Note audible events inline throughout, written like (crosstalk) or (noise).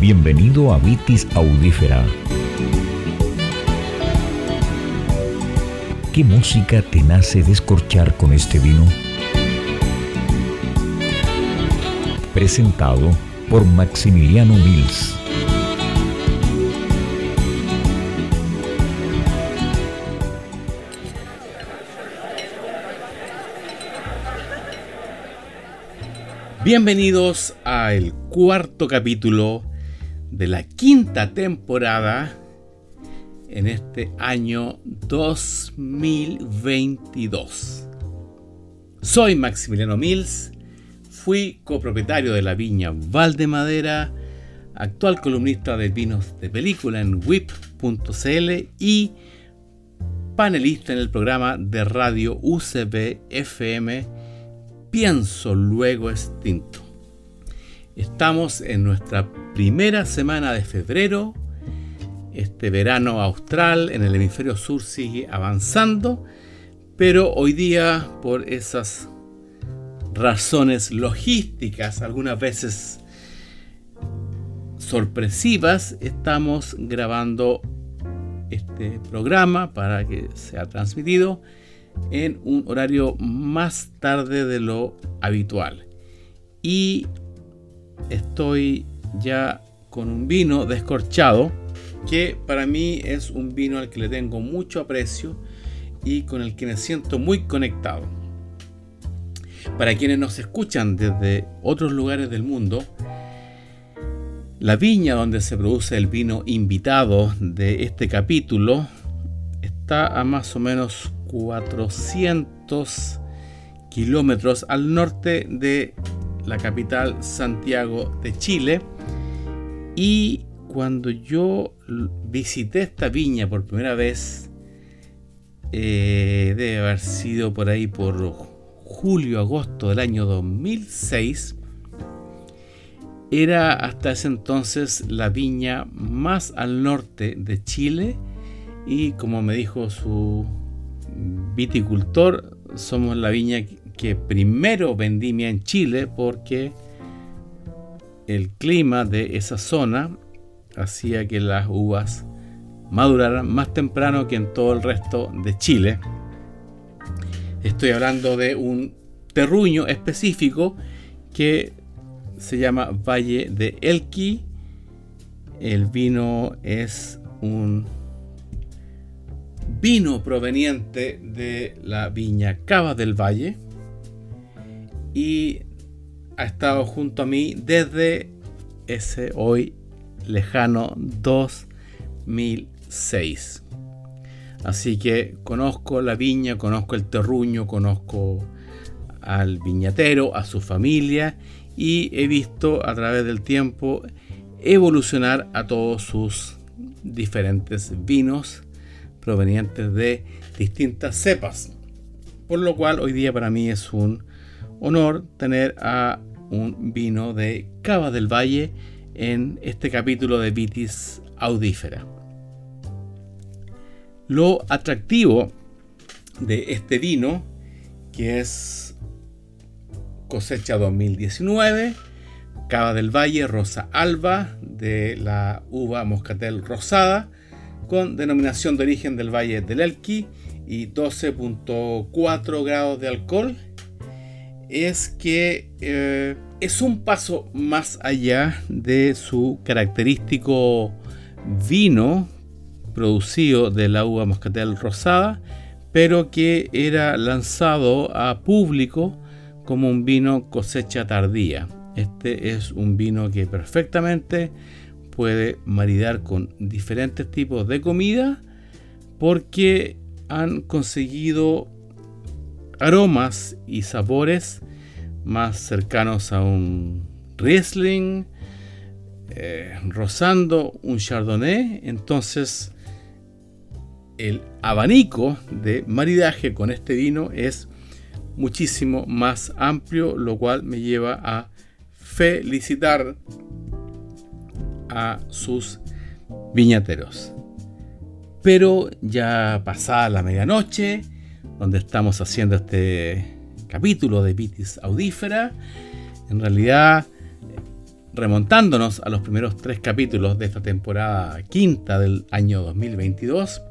Bienvenido a Vitis Audífera. ¿Qué música te nace descorchar con este vino? Presentado por Maximiliano Mills. Bienvenidos al cuarto capítulo de la quinta temporada en este año 2022. Soy Maximiliano Mills, fui copropietario de la viña Valdemadera, actual columnista de vinos de película en whip.cl y panelista en el programa de radio UCB FM Pienso Luego Extinto. Estamos en nuestra primera semana de febrero. Este verano austral en el hemisferio sur sigue avanzando, pero hoy día por esas razones logísticas, algunas veces sorpresivas, estamos grabando este programa para que sea transmitido en un horario más tarde de lo habitual. Y estoy ya con un vino descorchado que para mí es un vino al que le tengo mucho aprecio y con el que me siento muy conectado. Para quienes nos escuchan desde otros lugares del mundo, la viña donde se produce el vino invitado de este capítulo está a más o menos 400 kilómetros al norte de la capital Santiago de Chile. Y cuando yo visité esta viña por primera vez, eh, debe haber sido por ahí por julio, agosto del año 2006, era hasta ese entonces la viña más al norte de Chile y como me dijo su viticultor, somos la viña que primero vendimia en Chile porque el clima de esa zona hacía que las uvas maduraran más temprano que en todo el resto de Chile. Estoy hablando de un terruño específico que se llama Valle de Elqui. El vino es un vino proveniente de la viña Cava del Valle y ha estado junto a mí desde ese hoy lejano 2006. Así que conozco la viña, conozco el terruño, conozco al viñatero, a su familia y he visto a través del tiempo evolucionar a todos sus diferentes vinos provenientes de distintas cepas. Por lo cual hoy día para mí es un honor tener a un vino de Cava del Valle en este capítulo de Vitis Audífera. Lo atractivo de este vino, que es cosecha 2019, Cava del Valle Rosa Alba de la uva Moscatel Rosada, con denominación de origen del Valle del Elqui y 12.4 grados de alcohol, es que eh, es un paso más allá de su característico vino producido de la uva moscatel rosada, pero que era lanzado a público como un vino cosecha tardía. Este es un vino que perfectamente puede maridar con diferentes tipos de comida porque han conseguido aromas y sabores más cercanos a un Riesling, eh, rozando un Chardonnay. Entonces, el abanico de maridaje con este vino es muchísimo más amplio, lo cual me lleva a felicitar a sus viñateros. Pero ya pasada la medianoche, donde estamos haciendo este capítulo de Vitis Audífera, en realidad remontándonos a los primeros tres capítulos de esta temporada quinta del año 2022,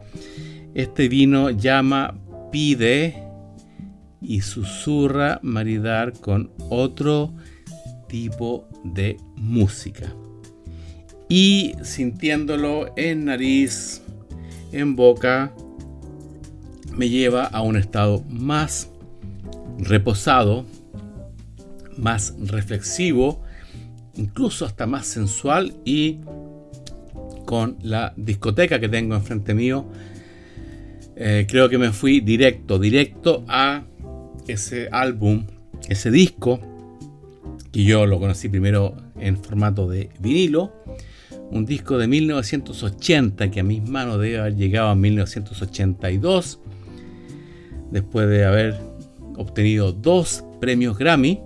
este vino llama, pide y susurra maridar con otro tipo de música. Y sintiéndolo en nariz, en boca, me lleva a un estado más reposado, más reflexivo, incluso hasta más sensual y con la discoteca que tengo enfrente mío, eh, creo que me fui directo, directo a ese álbum, ese disco, que yo lo conocí primero en formato de vinilo, un disco de 1980 que a mis manos debe haber llegado en 1982, después de haber obtenido dos premios Grammy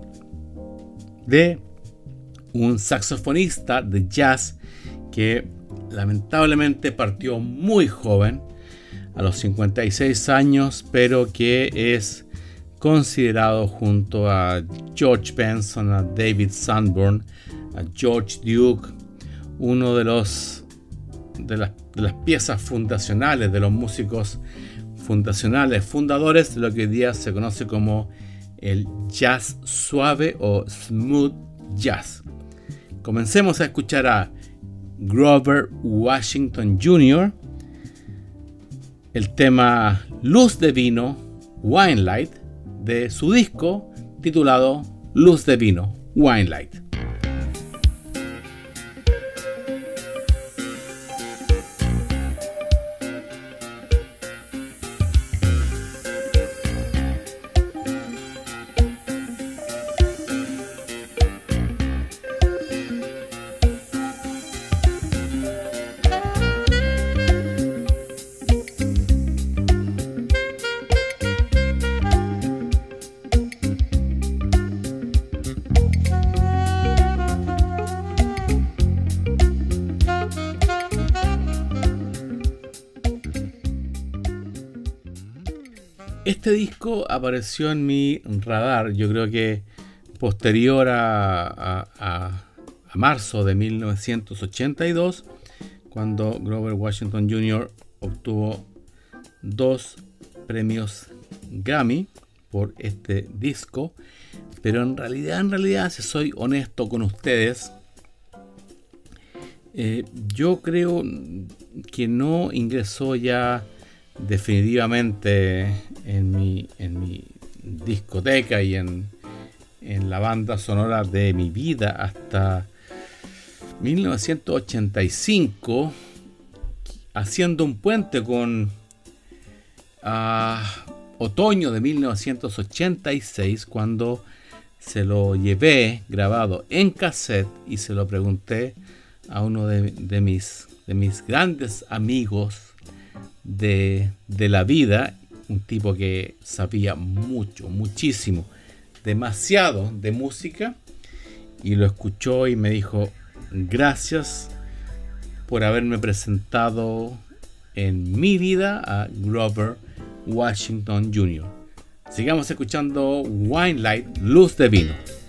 de un saxofonista de jazz que lamentablemente partió muy joven, a los 56 años, pero que es considerado junto a George Benson, a David Sanborn, a George Duke, uno de los de las, de las piezas fundacionales, de los músicos fundacionales, fundadores de lo que hoy día se conoce como el jazz suave o smooth jazz. Comencemos a escuchar a Grover Washington Jr., el tema Luz de Vino, Wine Light, de su disco titulado Luz de Vino, Wine Light. Este disco apareció en mi radar, yo creo que posterior a, marzo de 1982, cuando Grover Washington Jr. obtuvo dos premios Grammy por este disco. Pero en realidad, en realidad, si soy honesto con ustedes, eh, yo creo que no ingresó ya definitivamente en mi, discoteca y en, la banda sonora de mi vida hasta 1985, haciendo un puente con ah, otoño de 1986, cuando se lo llevé grabado en cassette y se lo pregunté a uno de mis grandes amigos de, la vida, un tipo que sabía mucho, muchísimo, demasiado de música, y lo escuchó y me dijo, gracias por haberme presentado en mi vida a Grover Washington Jr. Sigamos escuchando Wine Light, Luz de Vino.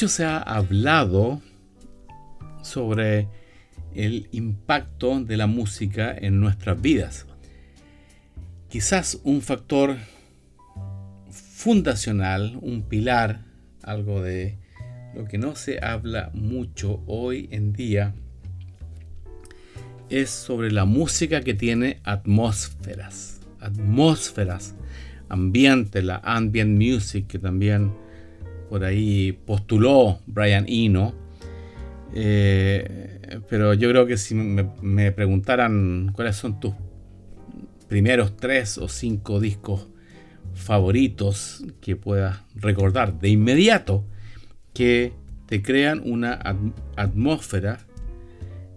Mucho se ha hablado sobre el impacto de la música en nuestras vidas. Quizás un factor fundacional, un pilar, algo de lo que no se habla mucho hoy en día, es sobre la música que tiene atmósferas, atmósferas, ambiente, la ambient music que también por ahí postuló Brian Eno. Eh, pero yo creo que si me, preguntaran cuáles son tus primeros tres o cinco discos favoritos que puedas recordar de inmediato que te crean una atmósfera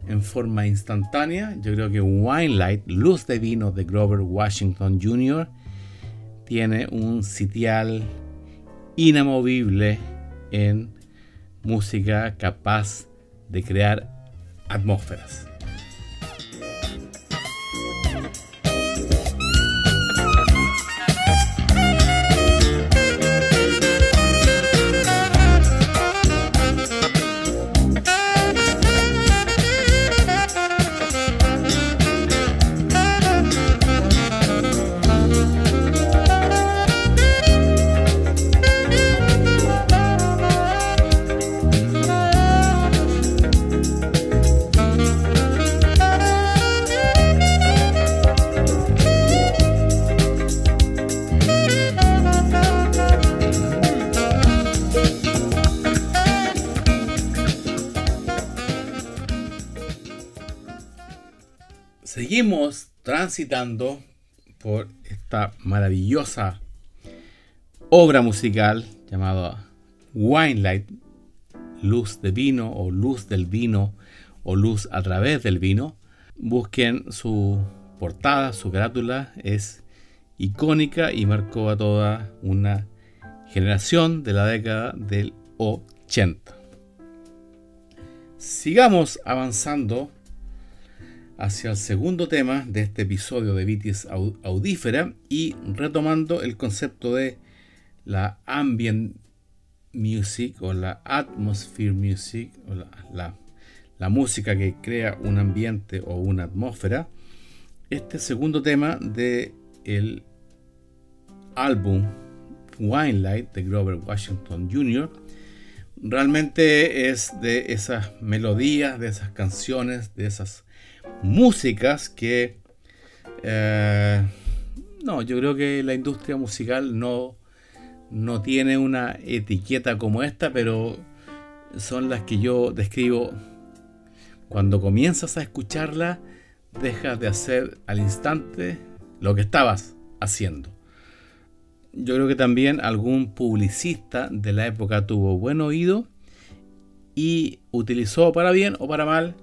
en forma instantánea. Yo creo que Wine Light, Luz de Vino de Grover Washington Jr., tiene un sitial inamovible en música capaz de crear atmósferas. Seguimos transitando por esta maravillosa obra musical llamada Wine Light, luz de vino o luz del vino o luz a través del vino. Busquen su portada, su carátula, es icónica y marcó a toda una generación de la década del 80. Sigamos avanzando hacia el segundo tema de este episodio de Vitis Audífera y retomando el concepto de la ambient music o la atmosphere music o la, música que crea un ambiente o una atmósfera. Este segundo tema de el álbum Wine Light de Grover Washington Jr. realmente es de esas melodías, de esas canciones, de esas músicas que... Eh, no, yo creo que la industria musical no, no tiene una etiqueta como esta, pero son las que yo describo. Cuando comienzas a escucharla, dejas de hacer al instante lo que estabas haciendo. Yo creo que también algún publicista de la época tuvo buen oído y utilizó para bien o para mal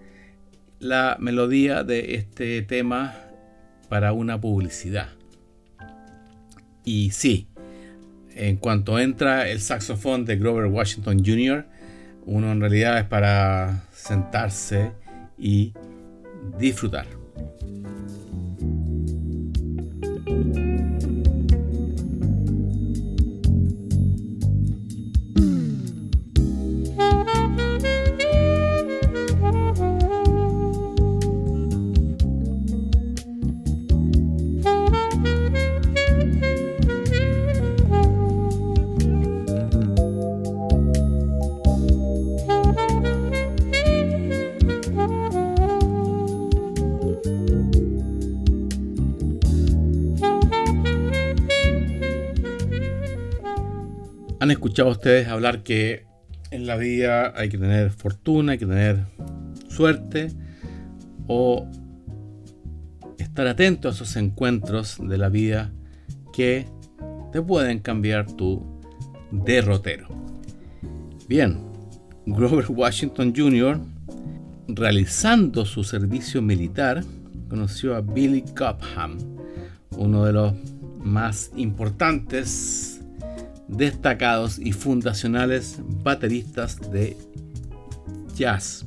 la melodía de este tema para una publicidad. Y sí, en cuanto entra el saxofón de Grover Washington Jr., uno en realidad es para sentarse y disfrutar. Escuchado ustedes hablar que en la vida hay que tener fortuna, hay que tener suerte o estar atento a esos encuentros de la vida que te pueden cambiar tu derrotero. Bien, Grover Washington Jr., realizando su servicio militar, conoció a Billy Cobham, uno de los más importantes destacados y fundacionales bateristas de jazz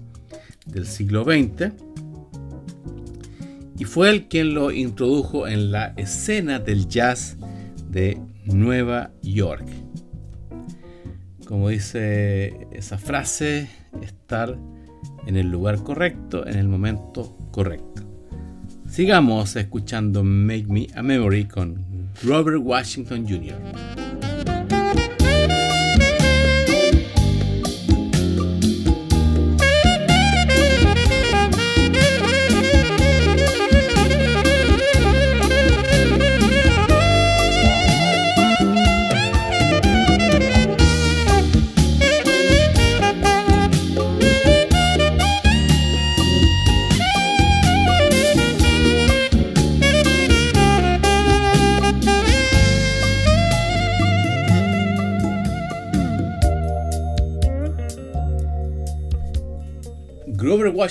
del siglo XX y fue el quien lo introdujo en la escena del jazz de Nueva York. Como dice esa frase, estar en el lugar correcto, en el momento correcto. Sigamos escuchando Make Me a Memory con Robert Washington Jr.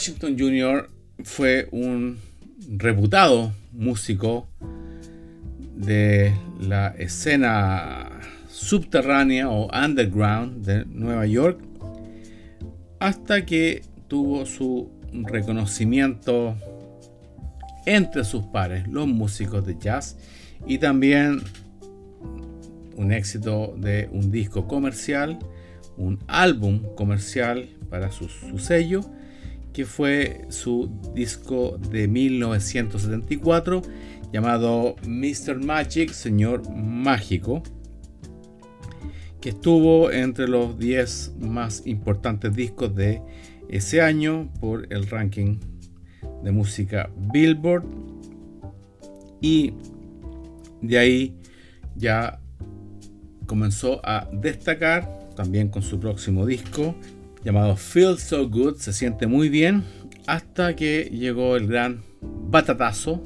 Washington Jr. fue un reputado músico de la escena subterránea o underground de Nueva York hasta que tuvo su reconocimiento entre sus pares, los músicos de jazz, y también un éxito de un disco comercial, un álbum comercial para su, su sello, que fue su disco de 1974 llamado Mr. Magic, Señor Mágico, que estuvo entre los 10 más importantes discos de ese año por el ranking de música Billboard y de ahí ya comenzó a destacar también con su próximo disco llamado Feel So Good, se siente muy bien, hasta que llegó el gran batatazo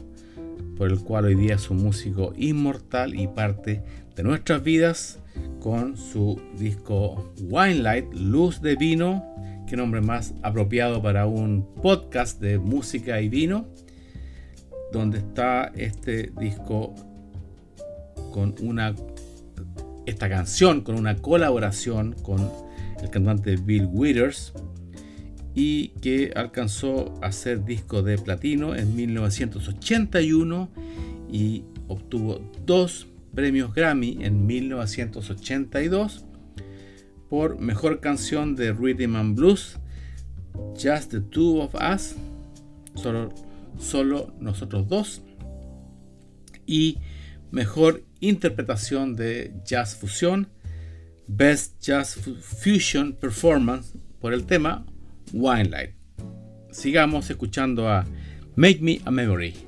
por el cual hoy día es un músico inmortal y parte de nuestras vidas con su disco Wine Light, Luz de Vino, que nombre más apropiado para un podcast de música y vino, donde está este disco con una esta canción con una colaboración con el cantante Bill Withers y que alcanzó a ser disco de platino en 1981 y obtuvo dos premios Grammy en 1982 por mejor canción de Rhythm and Blues, Just the Two of Us, solo, solo nosotros dos, y mejor interpretación de jazz fusión, Best Jazz Fusion Performance por el tema Wine Light. Sigamos escuchando a Make Me a Memory.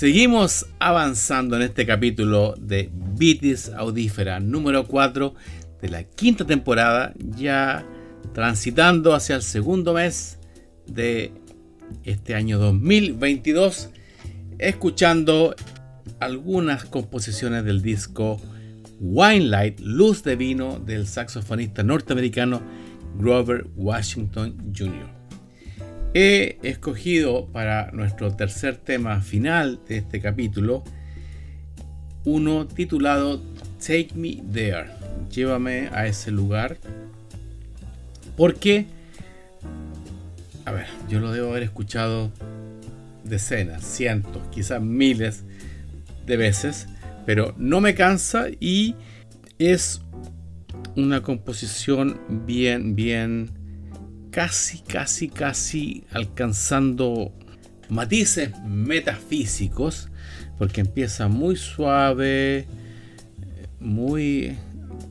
Seguimos avanzando en este capítulo de Vitis Audífera número 4 de la quinta temporada, ya transitando hacia el segundo mes de este año 2022, escuchando algunas composiciones del disco Wine Light, Luz de Vino del saxofonista norteamericano Grover Washington Jr. He escogido para nuestro tercer tema final de este capítulo uno titulado Take Me There, llévame a ese lugar, porque, a ver, yo lo debo haber escuchado decenas, cientos, quizás miles de veces, pero no me cansa y es una composición bien, bien casi, casi, casi alcanzando matices metafísicos, porque empieza muy suave, muy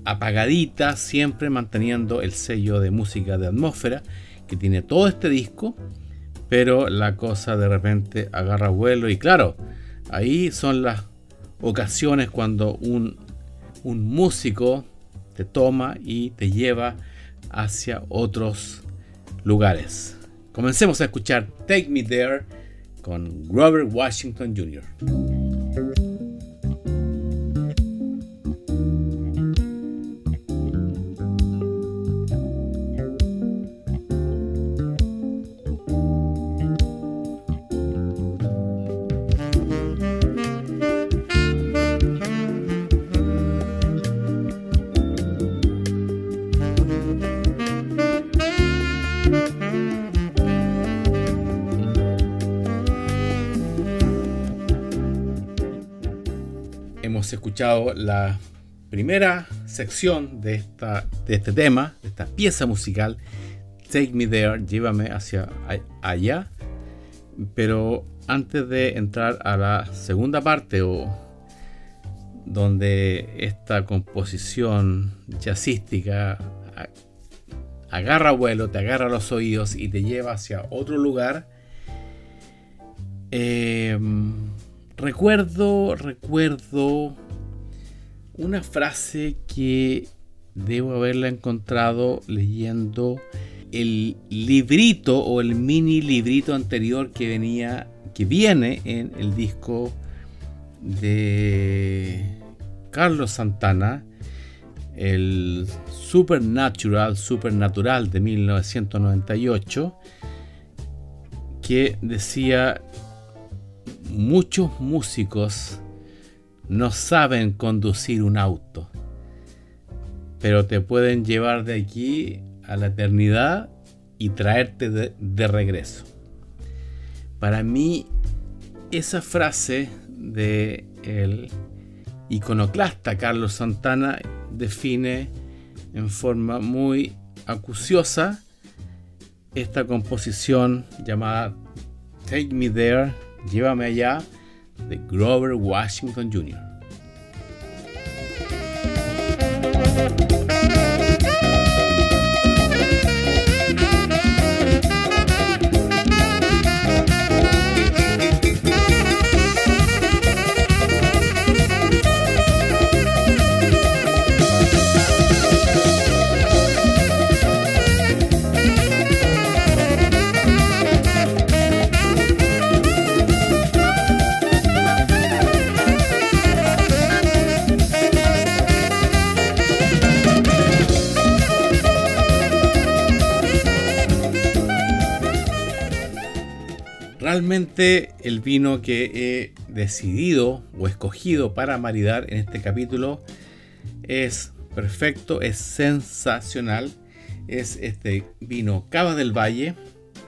apagadita, siempre manteniendo el sello de música de atmósfera que tiene todo este disco, pero la cosa de repente agarra vuelo y claro, ahí son las ocasiones cuando un, un músico te toma y te lleva hacia otros lugares. Comencemos a escuchar Take Me There con Robert Washington Jr. escuchado la primera sección de, esta, de este tema, de esta pieza musical, Take Me There, llévame hacia allá. Pero antes de entrar a la segunda parte o donde esta composición jazzística agarra vuelo, te agarra los oídos y te lleva hacia otro lugar. Em, recuerdo, recuerdo una frase que debo haberla encontrado leyendo el librito o el mini librito anterior que venía que viene en el disco de Carlos Santana el Supernatural, Supernatural de 1998, que decía, muchos músicos no saben conducir un auto, pero te pueden llevar de aquí a la eternidad y traerte de, regreso. Para mí, esa frase de el iconoclasta Carlos Santana define en forma muy acuciosa esta composición llamada Take Me There, Llévame allá, de Grover Washington Jr. El vino que he decidido o escogido para maridar en este capítulo es perfecto, es sensacional. Es este vino Cava del Valle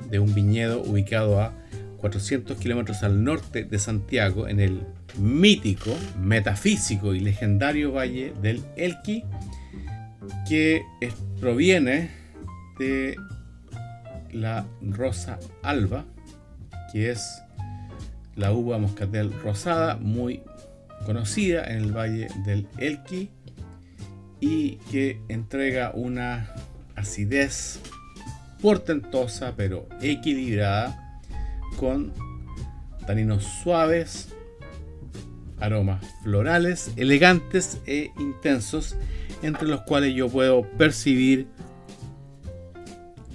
de un viñedo ubicado a 400 kilómetros al norte de Santiago en el mítico, metafísico y legendario valle del Elqui que proviene de la Rosa Alba que es la uva moscatel rosada, muy conocida en el valle del Elqui y que entrega una acidez portentosa pero equilibrada con taninos suaves, aromas florales, elegantes e intensos, entre los cuales yo puedo percibir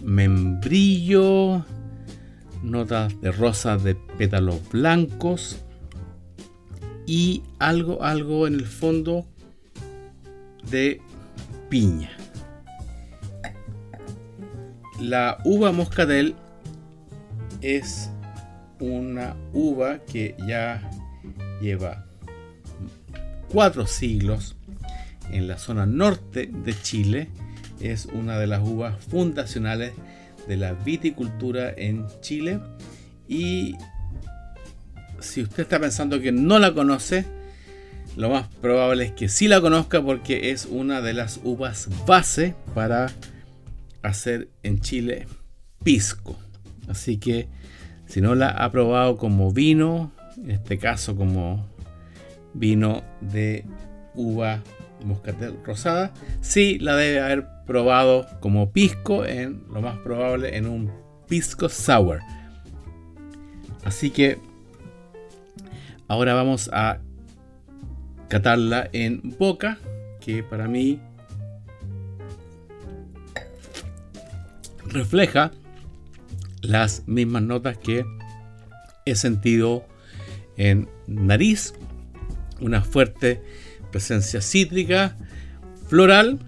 membrillo, notas de rosa de pétalos blancos y algo, algo en el fondo de piña. La uva moscatel es una uva que ya lleva cuatro siglos en la zona norte de Chile. Es una de las uvas fundacionales de la viticultura en Chile. Y si usted está pensando que no la conoce, lo más probable es que sí la conozca porque es una de las uvas base para hacer en Chile pisco. Así que si no la ha probado como vino, en este caso como vino de uva moscatel rosada, sí la debe haber probado como pisco, en lo más probable en un pisco sour. Así que ahora vamos a catarla en boca, que para mí refleja las mismas notas que he sentido en nariz, una fuerte presencia cítrica, floral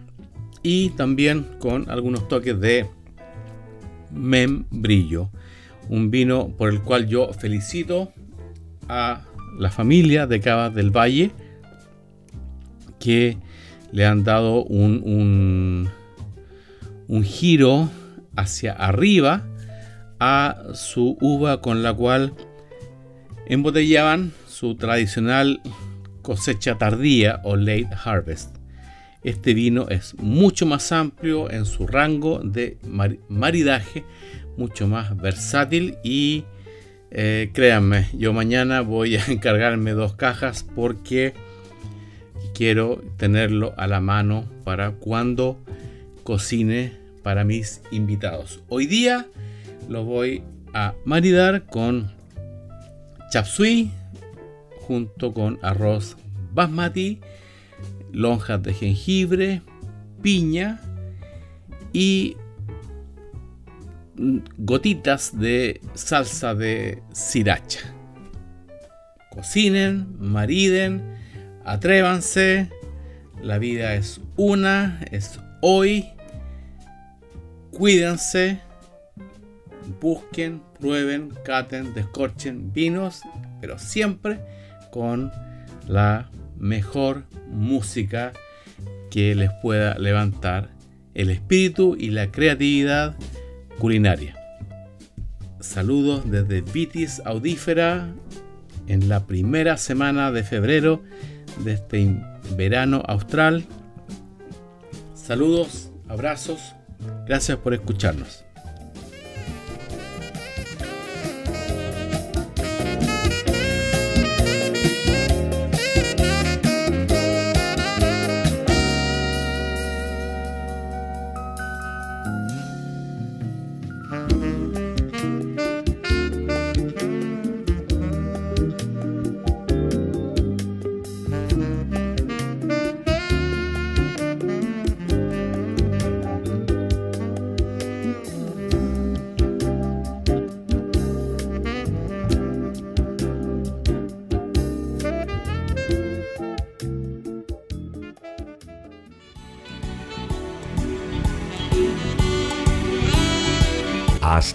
y también con algunos toques de membrillo. Un vino por el cual yo felicito a la familia de Cava del Valle que le han dado un, un, un giro hacia arriba a su uva con la cual embotellaban su tradicional cosecha tardía o late harvest. Este vino es mucho más amplio en su rango de maridaje, mucho más versátil y eh, créanme, yo mañana voy a (laughs) encargarme dos cajas porque quiero tenerlo a la mano para cuando cocine para mis invitados. Hoy día lo voy a maridar con chapsui junto con arroz basmati, lonjas de jengibre, piña y gotitas de salsa de sriracha. Cocinen, mariden, atrévanse. La vida es una, es hoy. Cuídense, busquen, prueben, caten, descorchen vinos, pero siempre con la mejor música que les pueda levantar el espíritu y la creatividad culinaria. Saludos desde Vitis Audífera en la primera semana de febrero de este verano austral. Saludos, abrazos, gracias por escucharnos.